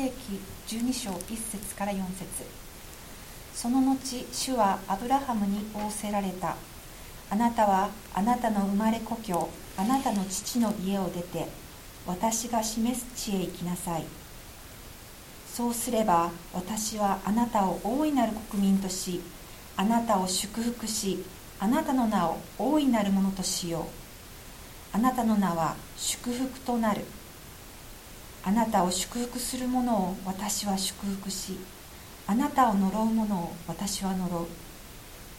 世紀12章1節から4節。その後主はアブラハムに仰せられた。あなたはあなたの生まれ故郷あなたの父の家を出て私が示す地へ行きなさい。そうすれば私はあなたを大いなる国民としあなたを祝福しあなたの名を大いなるものとしよう。あなたの名は祝福となる。あなたを祝福する者を私は祝福しあなたを呪う者を私は呪う。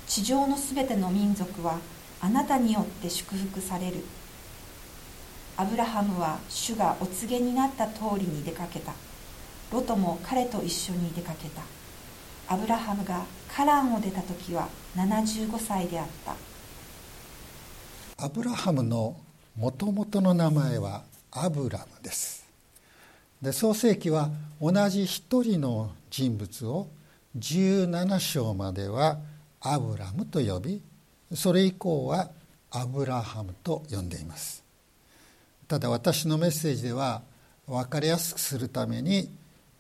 地上のすべての民族はあなたによって祝福される。アブラハムは主がお告げになった通りに出かけた。ロトも彼と一緒に出かけた。アブラハムがカランを出た時は75歳であった。アブラハムのもともとの名前はアブラムです。で創世記は同じ一人の人物を17章まではアブラムと呼びそれ以降はアブラハムと呼んでいます。ただ私のメッセージでは分かりやすくするために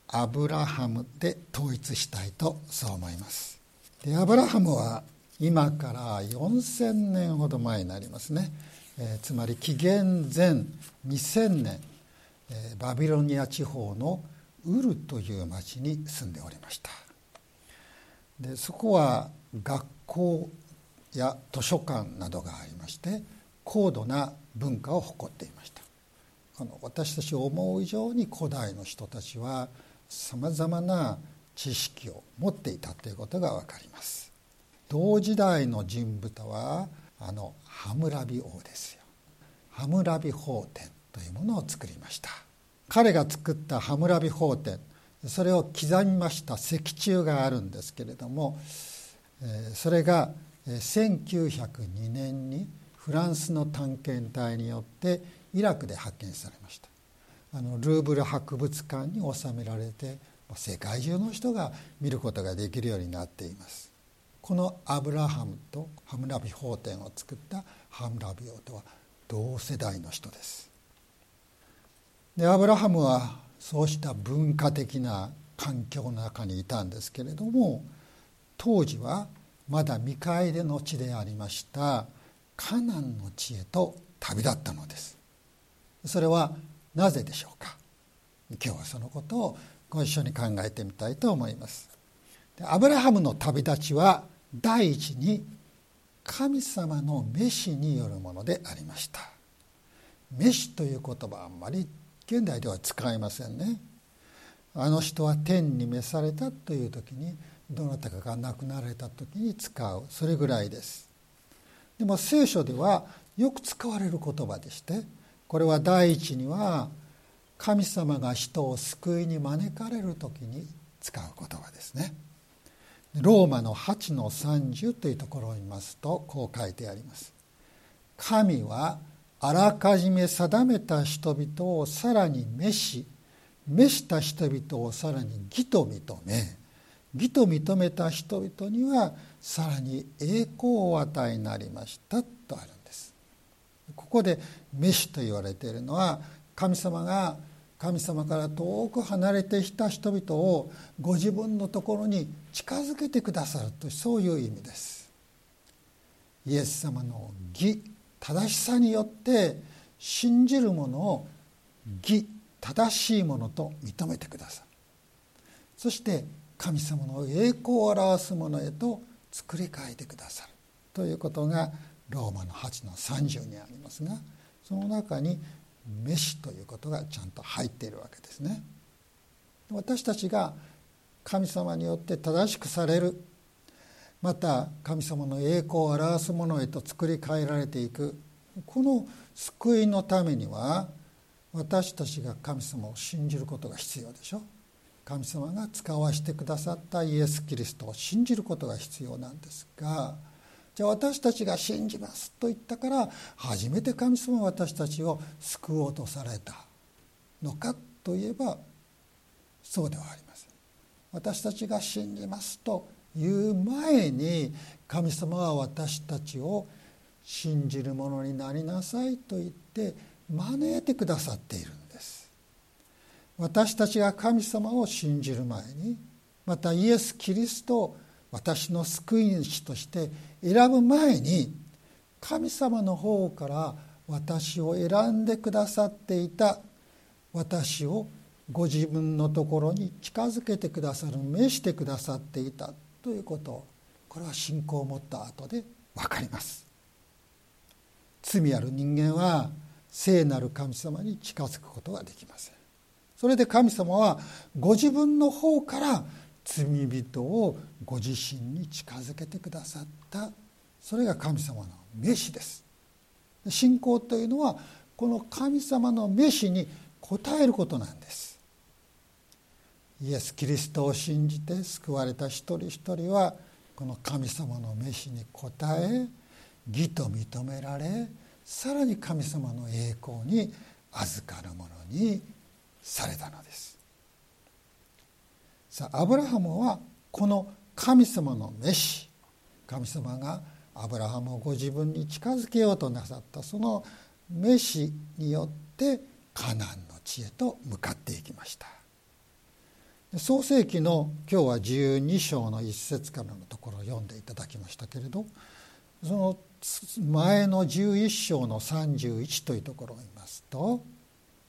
アブラハムで統一したいとそう思います。でアブラハムは今から4000年ほど前になりますね、えー、つまり紀元前2000年、バビロニア地方のウルという町に住んでおりました。でそこは学校や図書館などがありまして高度な文化を誇っていました。あの私たち思う以上に古代の人たちはさまざまな知識を持っていたということが分かります。同時代の人物はあのハムラビ王ですよ。ハムラビ法典。というものを作りました。彼が作ったハムラビ法典それを刻みました石柱があるんですけれどもそれが1902年にフランスの探検隊によってイラクで発見されました。あのルーブル博物館に収められて世界中の人が見ることができるようになっています。このアブラハムとハムラビ法典を作ったハムラビ王とは同世代の人です。でアブラハムはそうした文化的な環境の中にいたんですけれども当時はまだ未開での地でありましたカナンの地へと旅立ったのです。それはなぜでしょうか？今日はそのことをご一緒に考えてみたいと思います。アブラハムの旅立ちは第一に神様の召しによるものでありました。召しという言葉あんまり現代では使いませんねあの人は天に召されたという時にどなたかが亡くなられた時に使うそれぐらいですでも聖書ではよく使われる言葉でしてこれは第一には神様が人を救いに招かれる時に使う言葉ですね。ローマの8の30というところを見ますとこう書いてあります。神はあらかじめ定めた人々をさらに召し召した人々をさらに義と認め義と認めた人々にはさらに栄光を与えになりましたとあるんですここで「召し」と言われているのは神様が神様から遠く離れてきた人々をご自分のところに近づけてくださるとそういう意味です。イエス様の義正しさによって信じる者を義正しいものと認めてくださるそして神様の栄光を表すものへと作り変えてくださるということがローマの8の30にありますがその中に「召し」ということがちゃんと入っているわけですね。私たちが神様によって正しくされるまた神様の栄光を表すものへと作り変えられていくこの救いのためには私たちが神様を信じることが必要でしょ神様が使わせてくださったイエス・キリストを信じることが必要なんですがじゃあ私たちが信じますと言ったから初めて神様は私たちを救おうとされたのかといえばそうではありません。私たちが信じますという前に神様は私たちを信じる者になりなさいと言って招いてくださっているんです。私たちが神様を信じる前にまたイエス・キリストを私の救い主として選ぶ前に神様の方から私を選んでくださっていた私をご自分のところに近づけてくださる召してくださっていたということ。これは信仰を持った後で分かります。罪ある人間は聖なる神様に近づくことができません。それで神様はご自分の方から罪人をご自身に近づけてくださった。それが神様の召しです。信仰というのはこの神様の召しに応えることなんです。イエス・キリストを信じて救われた一人一人はこの神様の召しに応え義と認められさらに神様の栄光に預かるものにされたのです。さあアブラハムはこの神様の召し神様がアブラハムをご自分に近づけようとなさったその召しによってカナンの地へと向かっていきました。創世紀の今日は12章の一節からのところを読んでいただきましたけれどその前の11章の31というところを見ますと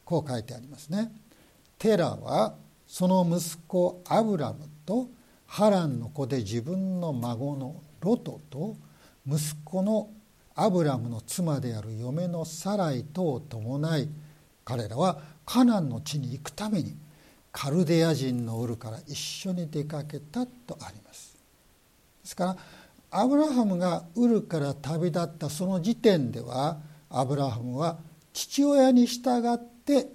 こう書いてありますね。テラはその息子アブラムとハランの子で自分の孫のロトと息子のアブラムの妻である嫁のサライとを伴い彼らはカナンの地に行くためにカルデア人のウルから一緒に出かけたとありますですからアブラハムがウルから旅立ったその時点ではアブラハムは父親に従って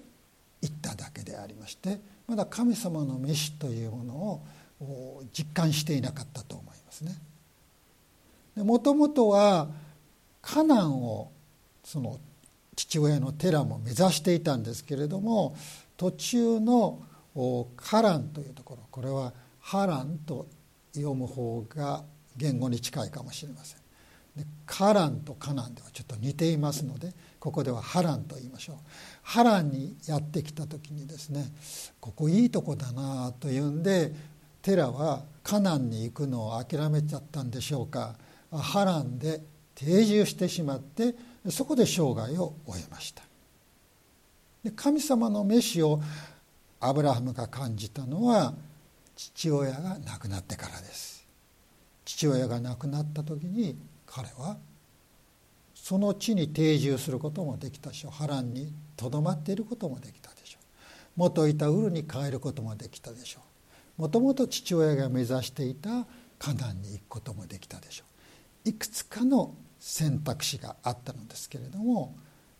行っただけでありましてまだ神様の召しというものを実感していなかったと思いますね。もともとはカナンをその父親のテラも目指していたんですけれども途中のカランというところ。これはハランと読む方が言語に近いかもしれません。でカランとカナンではちょっと似ていますのでここではハランと言いましょう。ハランにやってきた時にですねここいいとこだなというんでテラはカナンに行くのを諦めちゃったんでしょうか。波乱で定住してしまってそこで生涯を終えました。で神様の召しをアブラハムが感じたのは父親が亡くなってからです。父親が亡くなった時に彼はその地に定住することもできたでしょう。波乱にとどまっていることもできたでしょう。元いたウルに帰ることもできたでしょう。もともと父親が目指していたカナンに行くこともできたでしょう。いくつかの選択肢があったのですけれども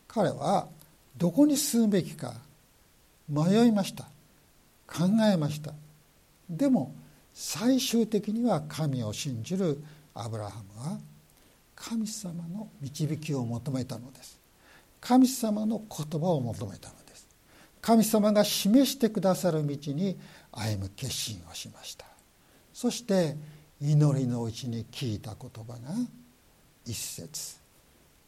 彼はどこに住むべきか迷いました。考えました。でも最終的には神を信じるアブラハムは神様の導きを求めたのです。神様の言葉を求めたのです。神様が示してくださる道に歩む決心をしました。そして祈りのうちに聞いた言葉が一節。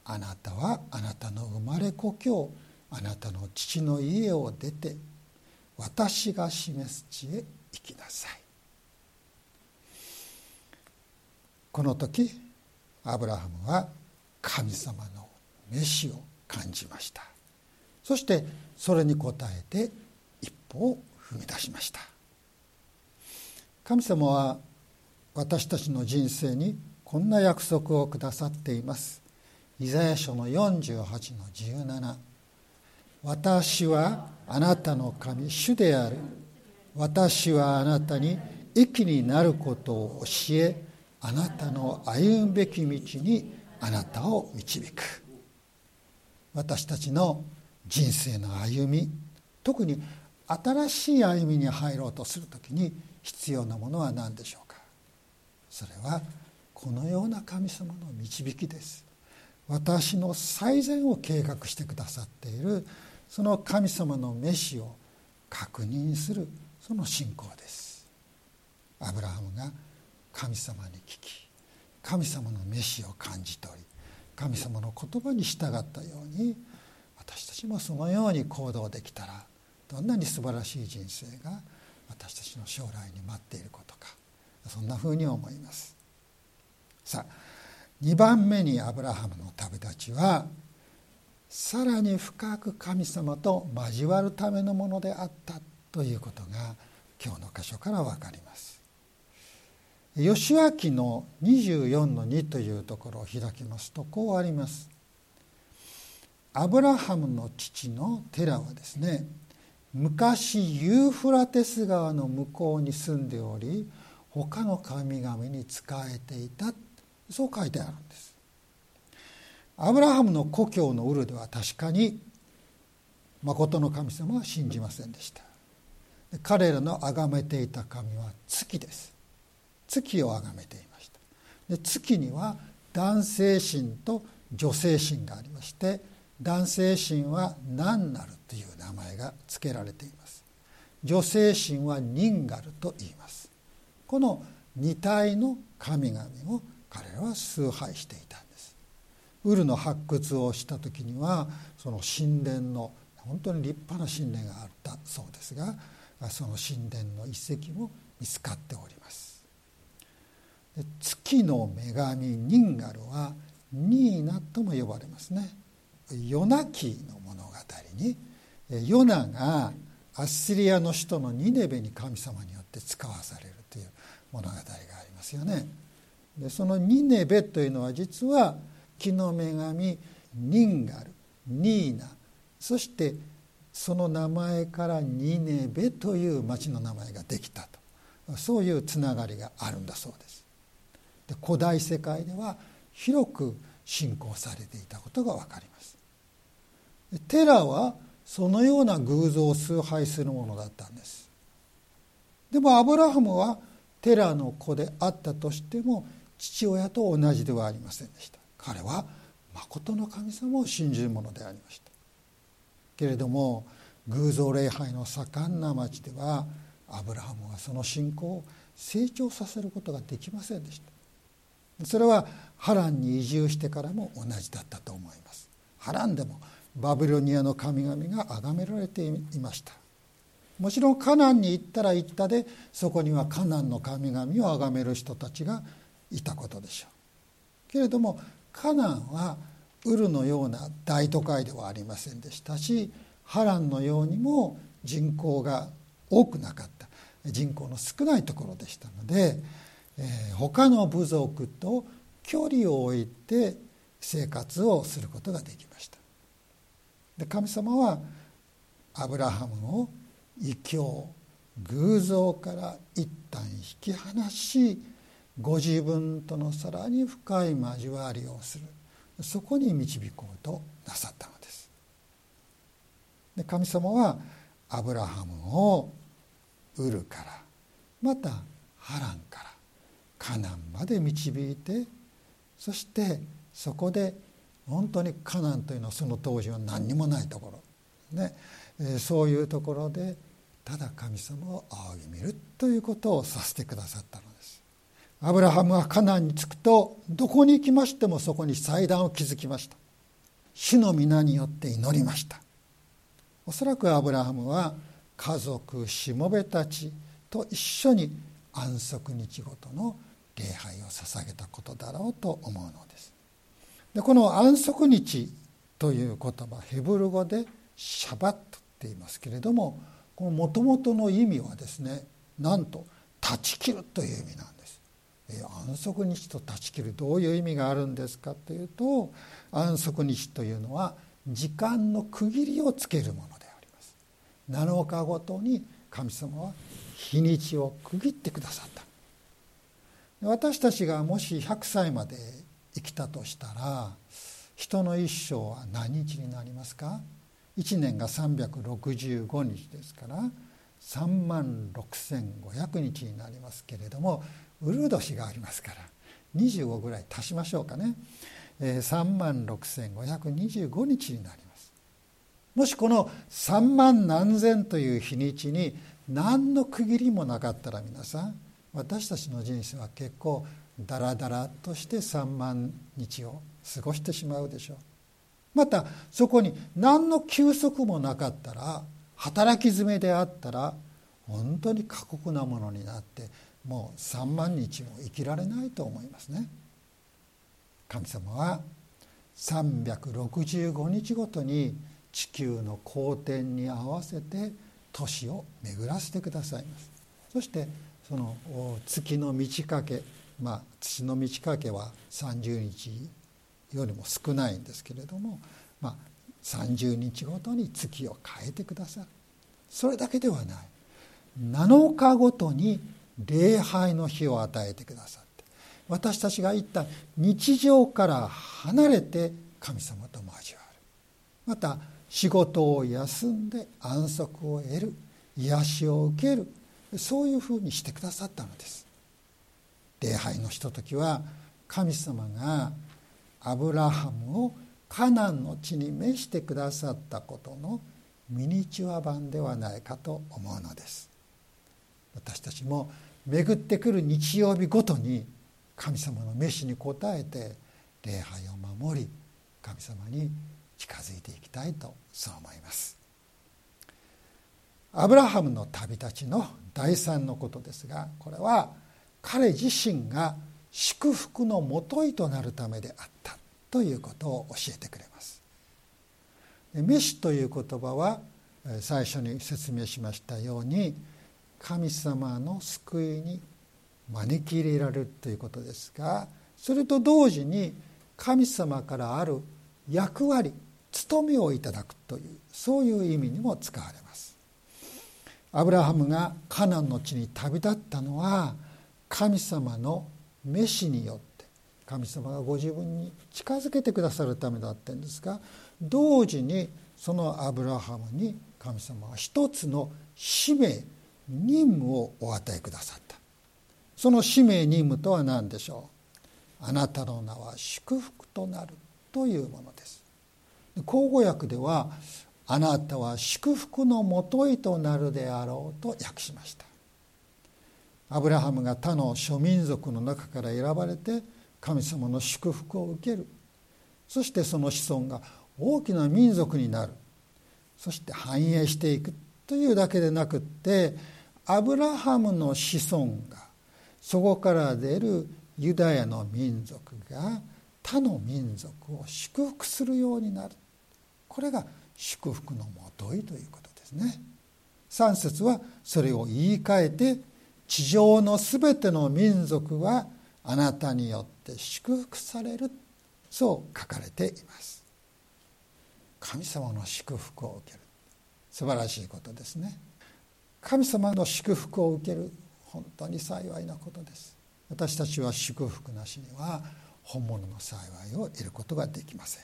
あなたはあなたの生まれ故郷あなたの父の家を出て私が示す地へ行きなさい。この時アブラハムは神様の召しを感じました。そしてそれに応えて一歩を踏み出しました。神様は私たちの人生にこんな約束をくださっています。イザヤ書の48の17私はあなたの神主である。私はあなたに益になることを教えあなたの歩むべき道にあなたを導く。私たちの人生の歩み特に新しい歩みに入ろうとする時に必要なものは何でしょうか。それはこのような神様の導きです。私の最善を計画してくださっているその神様の召しを確認するその信仰です。アブラハムが神様に聞き神様の召しを感じ取り神様の言葉に従ったように私たちもそのように行動できたらどんなに素晴らしい人生が私たちの将来に待っていることかそんなふうに思います。さあ2番目にアブラハムの旅立ちはさらに深く神様と交わるためのものであったということが今日の箇所から分かります。義明の24の2というところを開きますとこうあります。アブラハムの父のテラはですね昔ユーフラテス川の向こうに住んでおり他の神々に仕えていたそう書いてあるんです。アブラハムの故郷のウルでは確かに誠の神様は信じませんでした。彼らの崇めていた神は月です。月を崇めていました。で月には男性神と女性神がありまして男性神は何なるという名前が付けられています。女性神はニンガルと言います。この二体の神々を彼らは崇拝していた。ウルの発掘をした時にはその神殿の本当に立派な神殿があったそうですがその神殿の遺跡も見つかっております。月の女神ニンガルはニーナとも呼ばれますね。ヨナ記の物語にヨナがアッシリアの首都のニネベに神様によって使わされるという物語がありますよね。でそのニネベというのは実は木の女神ニンガルニーナ。そしてその名前からニネベという町の名前ができたと。そういうつながりがあるんだそうです。で古代世界では広く信仰されていたことが分かります。テラはそのような偶像を崇拝するものだったんです。でもアブラハムはテラの子であったとしても父親と同じではありませんでした。彼は誠の神様を信じるものでありました。けれども偶像礼拝の盛んな町ではアブラハムはその信仰を成長させることができませんでした。それはハランに移住してからも同じだったと思います。ハランでもバビロニアの神々が崇められていました。もちろんカナンに行ったら行ったでそこにはカナンの神々を崇める人たちがいたことでしょう。けれどもカナンはウルのような大都会ではありませんでしたしハランのようにも人口が多くなかった。人口の少ないところでしたので、えー、他の部族と距離を置いて生活をすることができました。で神様はアブラハムを異教偶像から一旦引き離しご自分とのさらに深い交わりをする。そこに導こうとなさったのです。で神様はアブラハムをウルからまたハランからカナンまで導いてそしてそこで本当にカナンというのはその当時は何にもないところ、ね、そういうところでただ神様を仰ぎ見るということをさせてくださったのアブラハムがカナンに着くとどこに行きましてもそこに祭壇を築きました。主の皆によって祈りました。おそらくアブラハムは家族しもべたちと一緒に安息日ごとの礼拝を捧げたことだろうと思うのです。でこの安息日という言葉ヘブル語でシャバットって言いますけれどもこのもともとの意味はですねなんと断ち切るという意味なんです。安息日と断ち切るどういう意味があるんですかというと安息日というのは時間の区切りをつけるものであります。7日ごとに神様は日にちを区切ってくださった。私たちがもし100歳まで生きたとしたら人の一生は何日になりますか？1年が365日ですから3万6500日になりますけれどもウルー年がありますから25ぐらい足しましょうかね、え3万6525日になります。もしこの3万何千という日にちに何の区切りもなかったら皆さん私たちの人生は結構ダラダラとして3万日を過ごしてしまうでしょう。またそこに何の休息もなかったら働き詰めであったら本当に過酷なものになってもう3万日も生きられないと思いますね。神様は365日ごとに地球の公転に合わせて年を巡らせてくださいます。そしてその月の満ち欠けまあ月の満ち欠けは30日よりも少ないんですけれども、まあ、30日ごとに月を変えてくださるそれだけではない。7日ごとに礼拝の日を与えてくださって私たちが一旦日常から離れて神様と交わる。また仕事を休んで安息を得る。癒しを受ける。そういうふうにしてくださったのです。礼拝のひとときは神様がアブラハムをカナンの地に召してくださったことのミニチュア版ではないかと思うのです。私たちも巡ってくる日曜日ごとに神様の召しに応えて礼拝を守り神様に近づいていきたいとそう思います。アブラハムの旅立ちの第三のことですがこれは彼自身が祝福のもといとなるためであったということを教えてくれます。メシという言葉は最初に説明しましたように神様の救いに招き入れられるということですがそれと同時に神様からある役割務めをいただくというそういう意味にも使われます。アブラハムがカナンの地に旅立ったのは神様の召しによって神様がご自分に近づけてくださるためだったんですが同時にそのアブラハムに神様は一つの使命任務をお与えくださった。その使命任務とは何でしょう？あなたの名は祝福となるというものです。口語訳ではあなたは祝福のもといとなるであろうと訳しました。アブラハムが他の諸民族の中から選ばれて神様の祝福を受ける。そしてその子孫が大きな民族になる。そして繁栄していくというだけでなくってアブラハムの子孫がそこから出るユダヤの民族が他の民族を祝福するようになる。これが祝福のもといということですね。3節はそれを言い換えて地上のすべての民族はあなたによって祝福される。そう書かれています。神様の祝福を受ける。素晴らしいことですね。神様の祝福を受ける本当に幸いなことです。私たちは祝福なしには本物の幸いを得ることができません。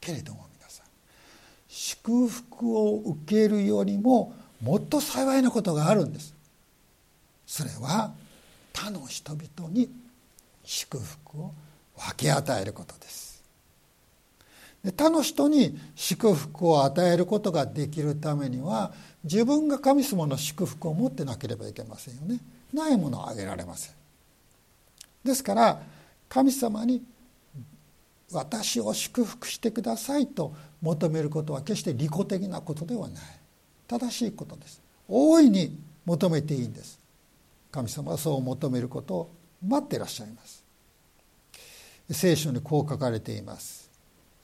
けれども皆さん祝福を受けるよりももっと幸いなことがあるんです。それは他の人々に祝福を分け与えることです。で他の人に祝福を与えることができるためには自分が神様の祝福を持ってなければいけませんよね。ないものをあげられません。ですから神様に私を祝福してくださいと求めることは決して利己的なことではない。正しいことです。大いに求めていいんです。神様はそう求めることを待っていらっしゃいます。聖書にこう書かれています、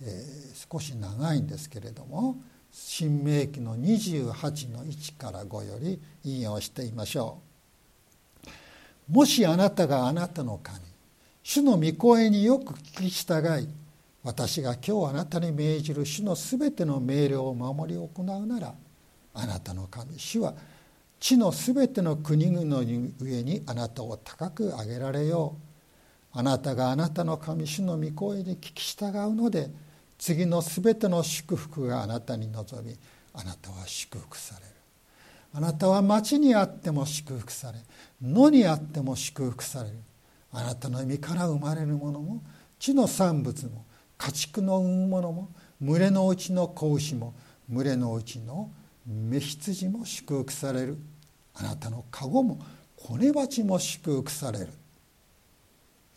えー、少し長いんですけれども新明記の28の1から5より引用してみましょう。もしあなたがあなたの神主の御声によく聞き従い私が今日あなたに命じる主のすべての命令を守り行うならあなたの神主は地のすべての国々の上にあなたを高く上げられよう。あなたがあなたの神主の御声に聞き従うので次のすべての祝福があなたに望みあなたは祝福される。あなたは町にあっても祝福され野にあっても祝福される。あなたの身から生まれるものも地の産物も家畜の産むものも群れのうちの子牛も群れのうちの雌羊も祝福される。あなたの籠も子ネバチも祝福される。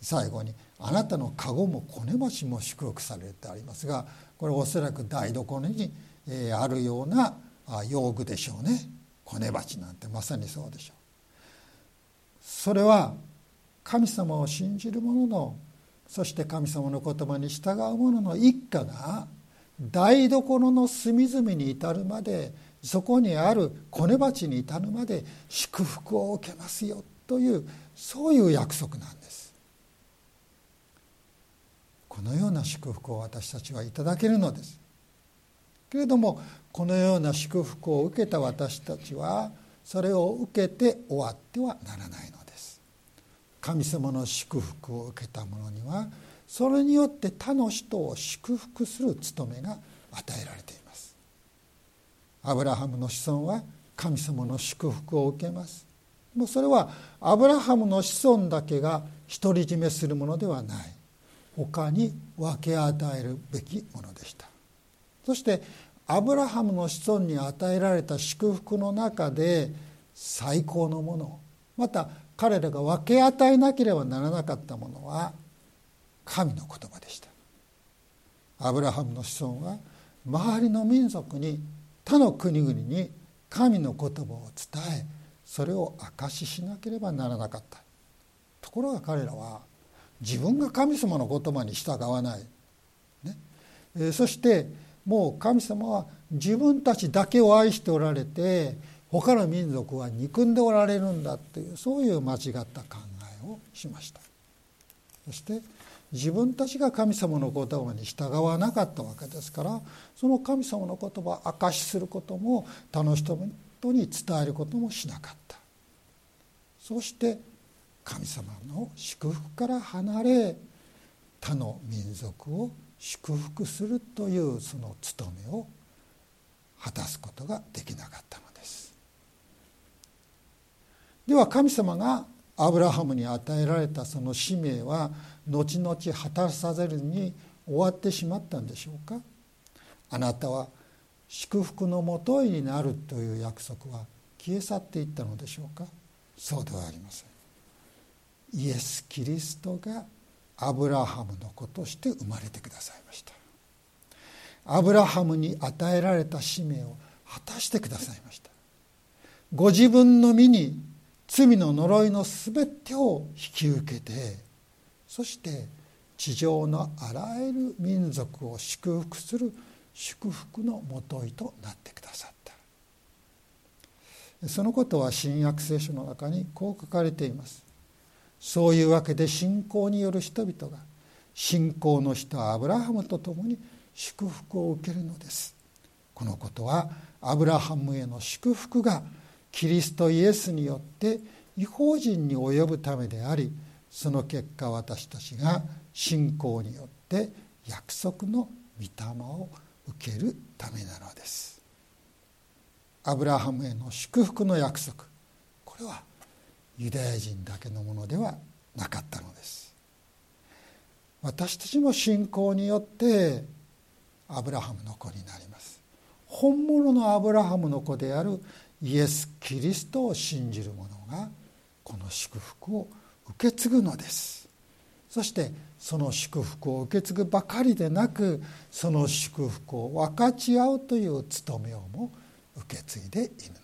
最後にあなたの籠も子ネバチも祝福されるってありますがこれおそらく台所にあるような用具でしょうね。コネ鉢なんてまさにそうでしょう。それは神様を信じる者のそして神様の言葉に従う者の一家が台所の隅々に至るまでそこにあるコネ鉢に至るまで祝福を受けますよというそういう約束なんです。このような祝福を私たちはいただけるのです。けれどもこのような祝福を受けた私たちはそれを受けて終わってはならないのです。神様の祝福を受けた者にはそれによって他の人を祝福する務めが与えられています。アブラハムの子孫は神様の祝福を受けます。もうそれはアブラハムの子孫だけが独り占めするものではない。他に分け与えるべきものでした。そしてアブラハムの子孫に与えられた祝福の中で最高のものまた彼らが分け与えなければならなかったものは神の言葉でした。アブラハムの子孫は周りの民族に他の国々に神の言葉を伝えそれを証ししなければならなかった。ところが彼らは自分が神様の言葉に従わない、ね。そしてもう神様は自分たちだけを愛しておられて他の民族は憎んでおられるんだというそういう間違った考えをしました。そして自分たちが神様の言葉に従わなかったわけですからその神様の言葉を証しすることも他の人に伝えることもしなかった。そして神様の祝福から離れ他の民族を祝福するというその務めを果たすことができなかったのです。では神様がアブラハムに与えられたその使命は後々果たさせるに終わってしまったんでしょうか。あなたは祝福のもとになるという約束は消え去っていったのでしょうか。そうではありません。イエス・キリストがアブラハムの子として生まれてくださいました。アブラハムに与えられた使命を果たしてくださいました。ご自分の身に罪の呪いの全てを引き受けてそして地上のあらゆる民族を祝福する祝福のもといとなってくださった。そのことは新約聖書の中にこう書かれています。そういうわけで信仰による人々が信仰の人アブラハムと共に祝福を受けるのです。このことはアブラハムへの祝福がキリストイエスによって違法人に及ぶためでありその結果私たちが信仰によって約束の御霊を受けるためなのです。アブラハムへの祝福の約束。これはユダヤ人だけのものではなかったのです。私たちも信仰によってアブラハムの子になります。本物のアブラハムの子であるイエス・キリストを信じる者がこの祝福を受け継ぐのです。そしてその祝福を受け継ぐばかりでなくその祝福を分かち合うという務めをも受け継いでいる。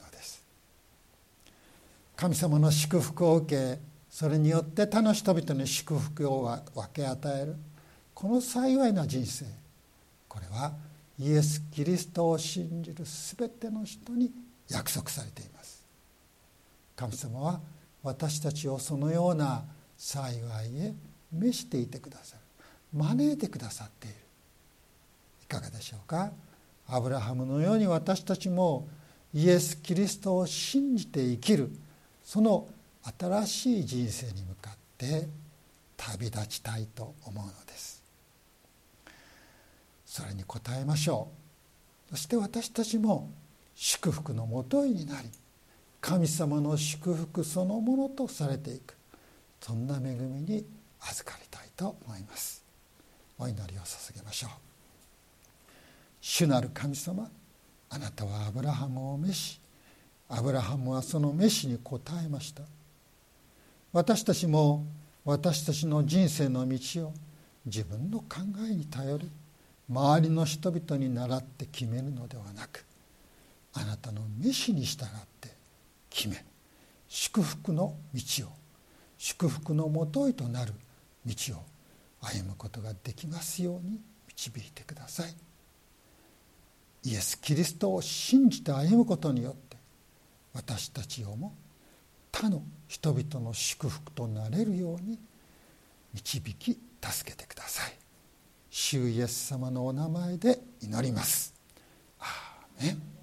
神様の祝福を受けそれによって他の人々に祝福を分け与える。この幸いな人生これはイエス・キリストを信じる全ての人に約束されています。神様は私たちをそのような幸いへ召していてくださる。招いてくださっている。いかがでしょうか？アブラハムのように私たちもイエス・キリストを信じて生きる。その新しい人生に向かって旅立ちたいと思うのです。それに応えましょう。そして私たちも祝福のもといになり神様の祝福そのものとされていく。そんな恵みに預かりたいと思います。お祈りを捧げましょう。主なる神様あなたはアブラハムを召しアブラハムはその召しに応えました。私たちも私たちの人生の道を自分の考えに頼り周りの人々に倣って決めるのではなくあなたの召しに従って決め祝福の道を祝福のもといとなる道を歩むことができますように導いてください。イエス・キリストを信じて歩むことによって私たちをも他の人々の祝福となれるように導き助けてください。主イエス様のお名前で祈ります。アーメン。